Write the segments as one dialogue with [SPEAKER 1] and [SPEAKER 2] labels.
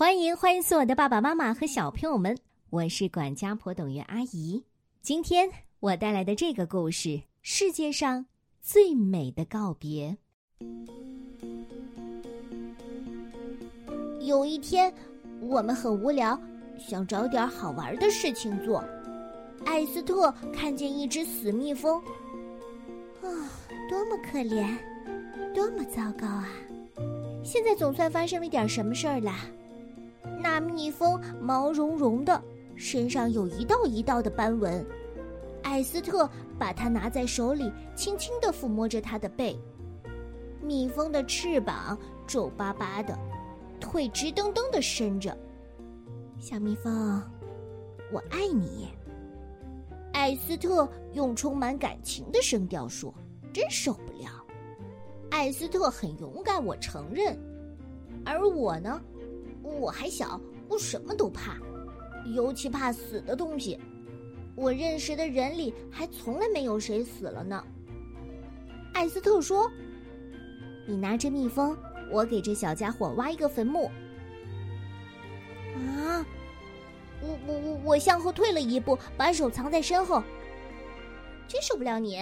[SPEAKER 1] 欢迎欢迎所有的爸爸妈妈和小朋友们，我是管家婆董月阿姨。今天我带来的这个故事《世界上最美的告别》。
[SPEAKER 2] 有一天，我们很无聊，想找点好玩的事情做。艾斯特看见一只死蜜蜂，啊，多么可怜，多么糟糕啊！现在总算发生了点什么事儿啦。那蜜蜂毛茸茸的，身上有一道一道的斑纹。艾斯特把它拿在手里，轻轻地抚摸着它的背。蜜蜂的翅膀皱巴巴的，腿直蹬蹬地伸着。小蜜蜂，我爱你。艾斯特用充满感情的声调说：“真受不了。”艾斯特很勇敢，我承认。而我呢？我还小，我什么都怕，尤其怕死的东西。我认识的人里还从来没有谁死了呢。艾斯特说：“你拿着蜜蜂，我给这小家伙挖一个坟墓。”啊！我我我我向后退了一步，把手藏在身后。真受不了你！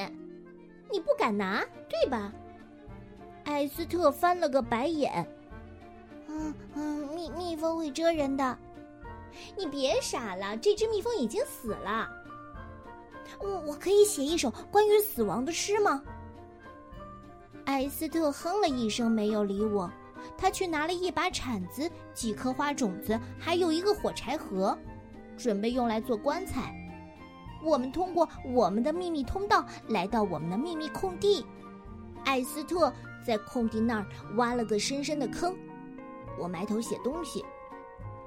[SPEAKER 2] 你不敢拿，对吧？艾斯特翻了个白眼。嗯嗯，蜜蜜蜂会蜇人的，你别傻了，这只蜜蜂已经死了。我我可以写一首关于死亡的诗吗？艾斯特哼了一声，没有理我。他去拿了一把铲子、几颗花种子，还有一个火柴盒，准备用来做棺材。我们通过我们的秘密通道来到我们的秘密空地。艾斯特在空地那儿挖了个深深的坑。我埋头写东西，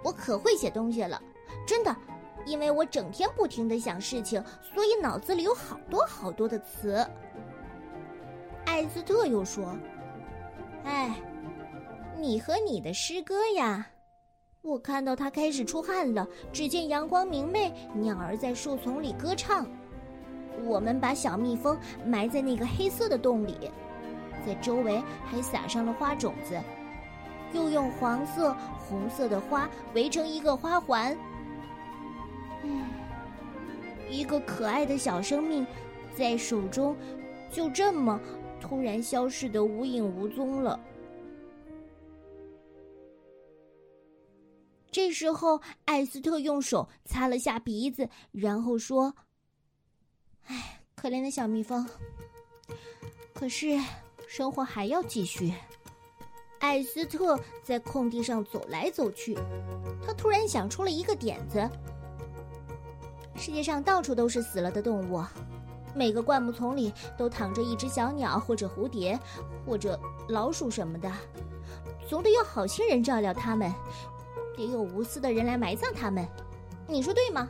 [SPEAKER 2] 我可会写东西了，真的，因为我整天不停的想事情，所以脑子里有好多好多的词。艾斯特又说：“哎，你和你的诗歌呀！”我看到他开始出汗了。只见阳光明媚，鸟儿在树丛里歌唱。我们把小蜜蜂埋在那个黑色的洞里，在周围还撒上了花种子。又用黄色、红色的花围成一个花环。嗯，一个可爱的小生命，在手中就这么突然消失的无影无踪了。这时候，艾斯特用手擦了下鼻子，然后说：“唉，可怜的小蜜蜂。可是，生活还要继续。”艾斯特在空地上走来走去，他突然想出了一个点子。世界上到处都是死了的动物，每个灌木丛里都躺着一只小鸟，或者蝴蝶，或者老鼠什么的，总得有好心人照料它们，得有无私的人来埋葬它们。你说对吗？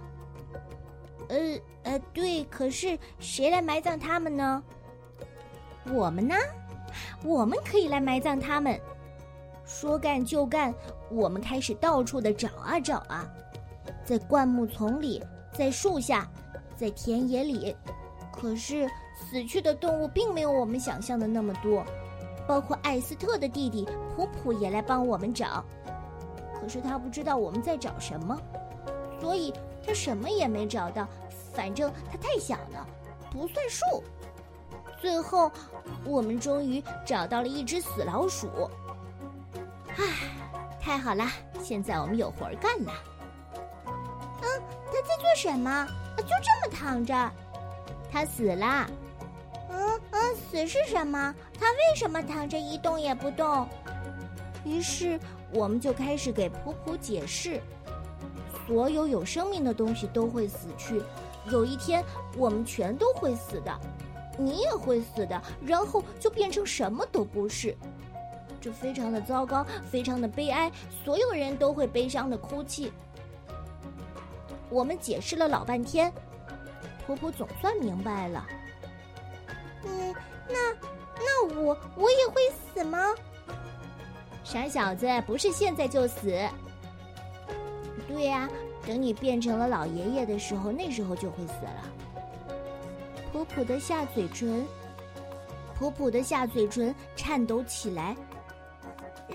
[SPEAKER 2] 呃呃，对。可是谁来埋葬它们呢？我们呢？我们可以来埋葬他们。说干就干，我们开始到处的找啊找啊，在灌木丛里，在树下，在田野里。可是死去的动物并没有我们想象的那么多，包括艾斯特的弟弟普普也来帮我们找。可是他不知道我们在找什么，所以他什么也没找到。反正他太小了，不算数。最后，我们终于找到了一只死老鼠。唉，太好了！现在我们有活儿干了。嗯，他在做什么？就这么躺着？他死了。嗯嗯，死是什么？他为什么躺着一动也不动？于是我们就开始给普普解释：所有有生命的东西都会死去，有一天我们全都会死的，你也会死的，然后就变成什么都不是。这非常的糟糕，非常的悲哀，所有人都会悲伤的哭泣。我们解释了老半天，婆婆总算明白了。嗯，那那我我也会死吗？傻小子，不是现在就死。对呀，等你变成了老爷爷的时候，那时候就会死了。婆婆的下嘴唇，婆婆的下嘴唇颤抖起来。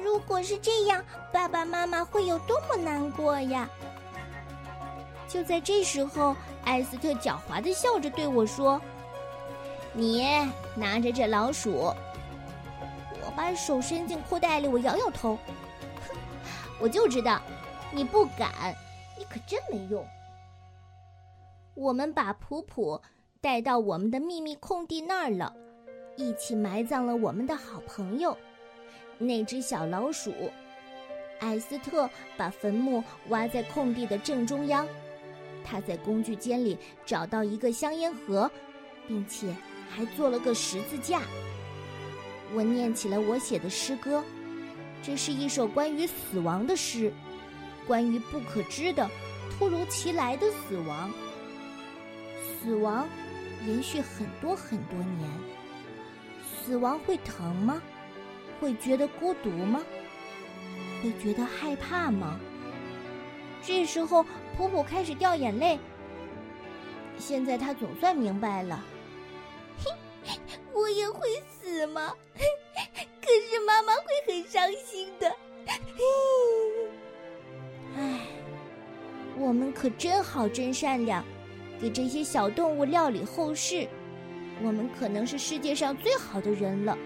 [SPEAKER 2] 如果是这样，爸爸妈妈会有多么难过呀！就在这时候，艾斯特狡猾的笑着对我说：“你拿着这老鼠。”我把手伸进裤袋里，我摇摇头，哼，我就知道，你不敢，你可真没用。我们把普普带到我们的秘密空地那儿了，一起埋葬了我们的好朋友那只小老鼠。艾斯特把坟墓挖在空地的正中央。他在工具间里找到一个香烟盒，并且还做了个十字架。我念起了我写的诗歌，这是一首关于死亡的诗，关于不可知的、突如其来的死亡。死亡延续很多很多年。死亡会疼吗？会觉得孤独吗？会觉得害怕吗？这时候，普普开始掉眼泪。现在他总算明白了。嘿，我也会死吗？可是妈妈会很伤心的。唉，我们可真好，真善良，给这些小动物料理后事。我们可能是世界上最好的人了。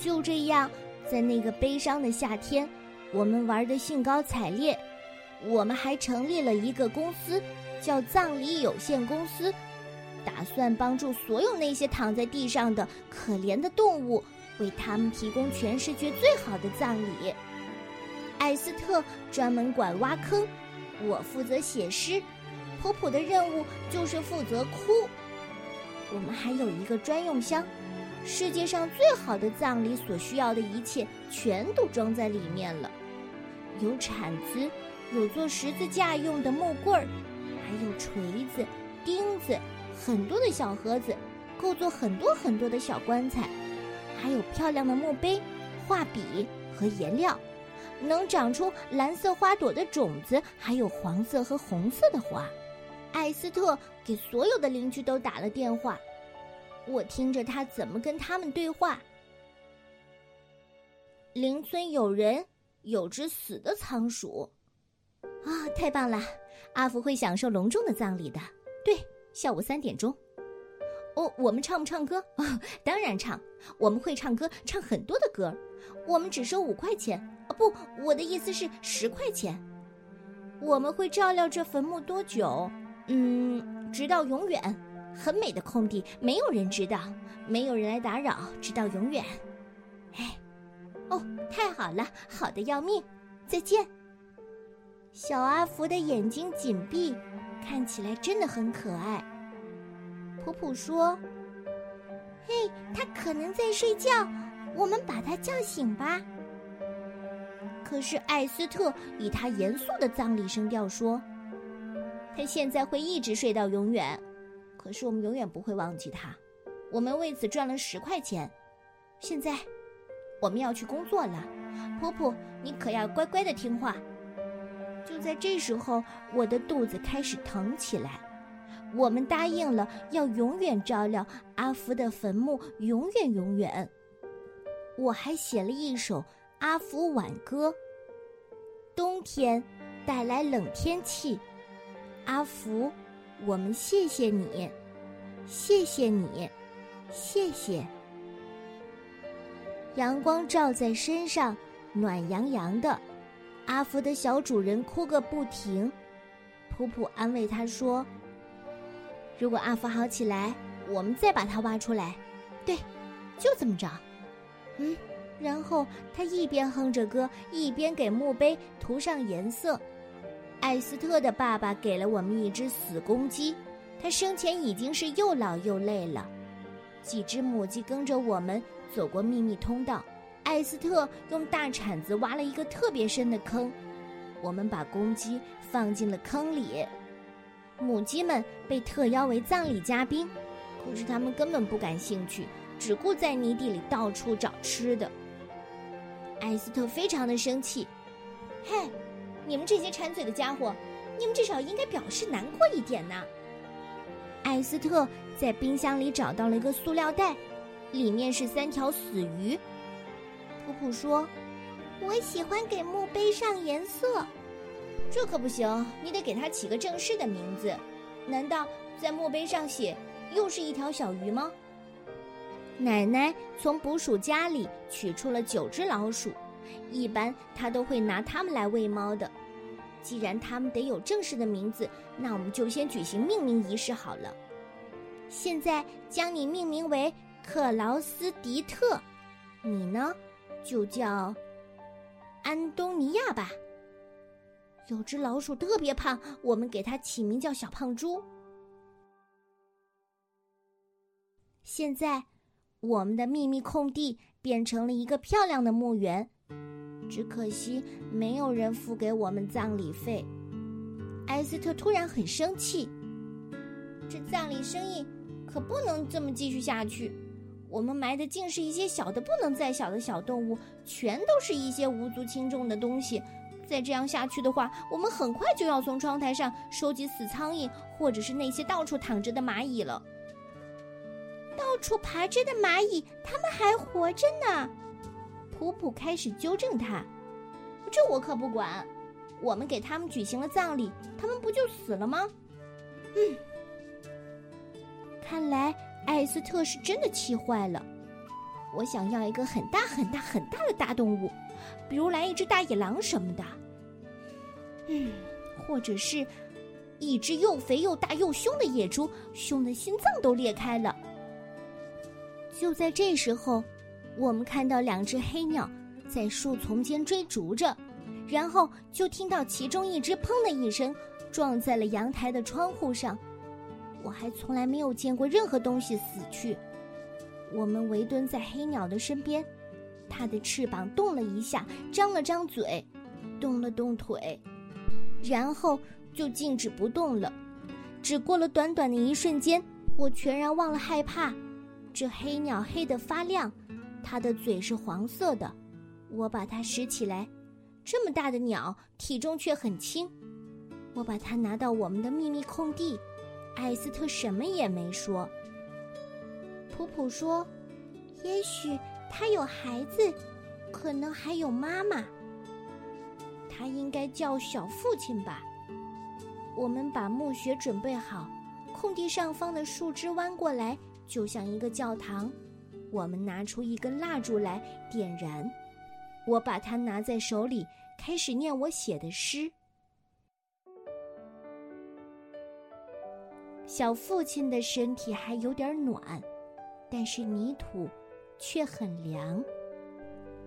[SPEAKER 2] 就这样，在那个悲伤的夏天，我们玩的兴高采烈。我们还成立了一个公司，叫葬礼有限公司，打算帮助所有那些躺在地上的可怜的动物，为他们提供全世界最好的葬礼。艾斯特专门管挖坑，我负责写诗，普普的任务就是负责哭。我们还有一个专用箱，世界上最好的葬礼所需要的一切全都装在里面了，有铲子。有做十字架用的木棍儿，还有锤子、钉子，很多的小盒子，够做很多很多的小棺材，还有漂亮的墓碑、画笔和颜料，能长出蓝色花朵的种子，还有黄色和红色的花。艾斯特给所有的邻居都打了电话，我听着他怎么跟他们对话。邻村有人有只死的仓鼠。啊，太棒了！阿福会享受隆重的葬礼的。对，下午三点钟。哦，我们唱不唱歌？哦，当然唱。我们会唱歌，唱很多的歌。我们只收五块钱。哦，不，我的意思是十块钱。我们会照料这坟墓多久？嗯，直到永远。很美的空地，没有人知道，没有人来打扰，直到永远。哎，哦，太好了，好的要命。再见。小阿福的眼睛紧闭，看起来真的很可爱。普普说：“嘿，他可能在睡觉，我们把他叫醒吧。”可是艾斯特以他严肃的葬礼声调说：“他现在会一直睡到永远，可是我们永远不会忘记他。我们为此赚了十块钱。现在，我们要去工作了。婆婆，你可要乖乖的听话。”就在这时候，我的肚子开始疼起来。我们答应了要永远照料阿福的坟墓，永远永远。我还写了一首阿福挽歌。冬天带来冷天气，阿福，我们谢谢你，谢谢你，谢谢。阳光照在身上，暖洋洋的。阿福的小主人哭个不停，普普安慰他说：“如果阿福好起来，我们再把它挖出来。”对，就这么着。嗯，然后他一边哼着歌，一边给墓碑涂上颜色。艾斯特的爸爸给了我们一只死公鸡，他生前已经是又老又累了。几只母鸡跟着我们走过秘密通道。艾斯特用大铲子挖了一个特别深的坑，我们把公鸡放进了坑里。母鸡们被特邀为葬礼嘉宾，可是它们根本不感兴趣，只顾在泥地里到处找吃的。艾斯特非常的生气：“嘿，你们这些馋嘴的家伙，你们至少应该表示难过一点呐！”艾斯特在冰箱里找到了一个塑料袋，里面是三条死鱼。普普说：“我喜欢给墓碑上颜色。
[SPEAKER 1] 这可不行，你得给它起个正式的名字。难道在墓碑上写又是一条小鱼吗？
[SPEAKER 2] 奶奶从捕鼠夹里取出了九只老鼠，一般她都会拿它们来喂猫的。既然它们得有正式的名字，那我们就先举行命名仪式好了。现在将你命名为克劳斯迪特，你呢，就叫安东尼亚吧。有只老鼠特别胖，我们给它起名叫小胖猪。现在，我们的秘密空地变成了一个漂亮的墓园，只可惜没有人付给我们葬礼费。艾斯特突然很生气，这葬礼生意可不能这么继续下去。我们埋的尽是一些小的不能再小的小动物，全都是一些无足轻重的东西。再这样下去的话，我们很快就要从窗台上收集死苍蝇，或者是那些到处躺着的蚂蚁了。到处爬着的蚂蚁，它们还活着呢。普普开始纠正他：“这我可不管。我们给他们举行了葬礼，他们不就死了吗？”嗯，看来艾斯特是真的气坏了。我想要一个很大很大很大的大动物，比如来一只大野狼什么的。嗯，或者是，一只又肥又大又凶的野猪，凶的心脏都裂开了。就在这时候，我们看到两只黑鸟在树丛间追逐着，然后就听到其中一只“砰”的一声撞在了阳台的窗户上。我还从来没有见过任何东西死去。我们围蹲在黑鸟的身边，它的翅膀动了一下，张了张嘴，动了动腿。然后就静止不动了。只过了短短的一瞬间，我全然忘了害怕。这黑鸟黑得发亮，它的嘴是黄色的。我把它拾起来，这么大的鸟，体重却很轻。我把它拿到我们的秘密空地。艾斯特什么也没说。普普说：“也许他有孩子，可能还有妈妈。”他应该叫小父亲吧。我们把墓穴准备好，空地上方的树枝弯过来，就像一个教堂。我们拿出一根蜡烛来点燃，我把它拿在手里，开始念我写的诗。小父亲的身体还有点暖，但是泥土却很凉。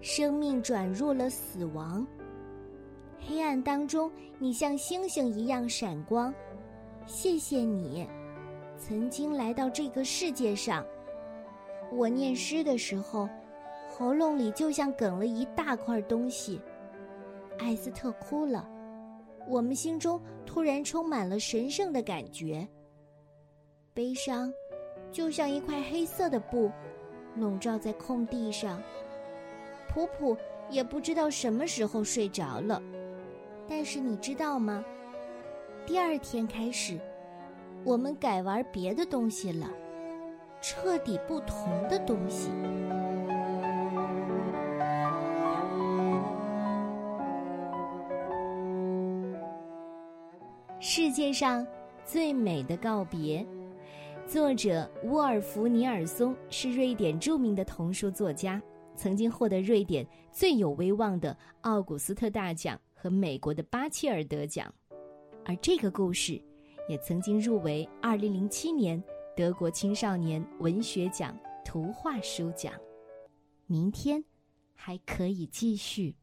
[SPEAKER 2] 生命转入了死亡。黑暗当中，你像星星一样闪光。谢谢你，曾经来到这个世界上。我念诗的时候，喉咙里就像哽了一大块东西。艾斯特哭了，我们心中突然充满了神圣的感觉。悲伤，就像一块黑色的布，笼罩在空地上。普普也不知道什么时候睡着了。但是你知道吗？第二天开始，我们改玩别的东西了，彻底不同的东西。世界上最美的告别，作者沃尔夫·尼尔松是瑞典著名的童书作家，曾经获得瑞典最有威望的奥古斯特大奖。和美国的巴切尔得奖，而这个故事也曾经入围二零零七年德国青少年文学奖图画书奖。明天还可以继续。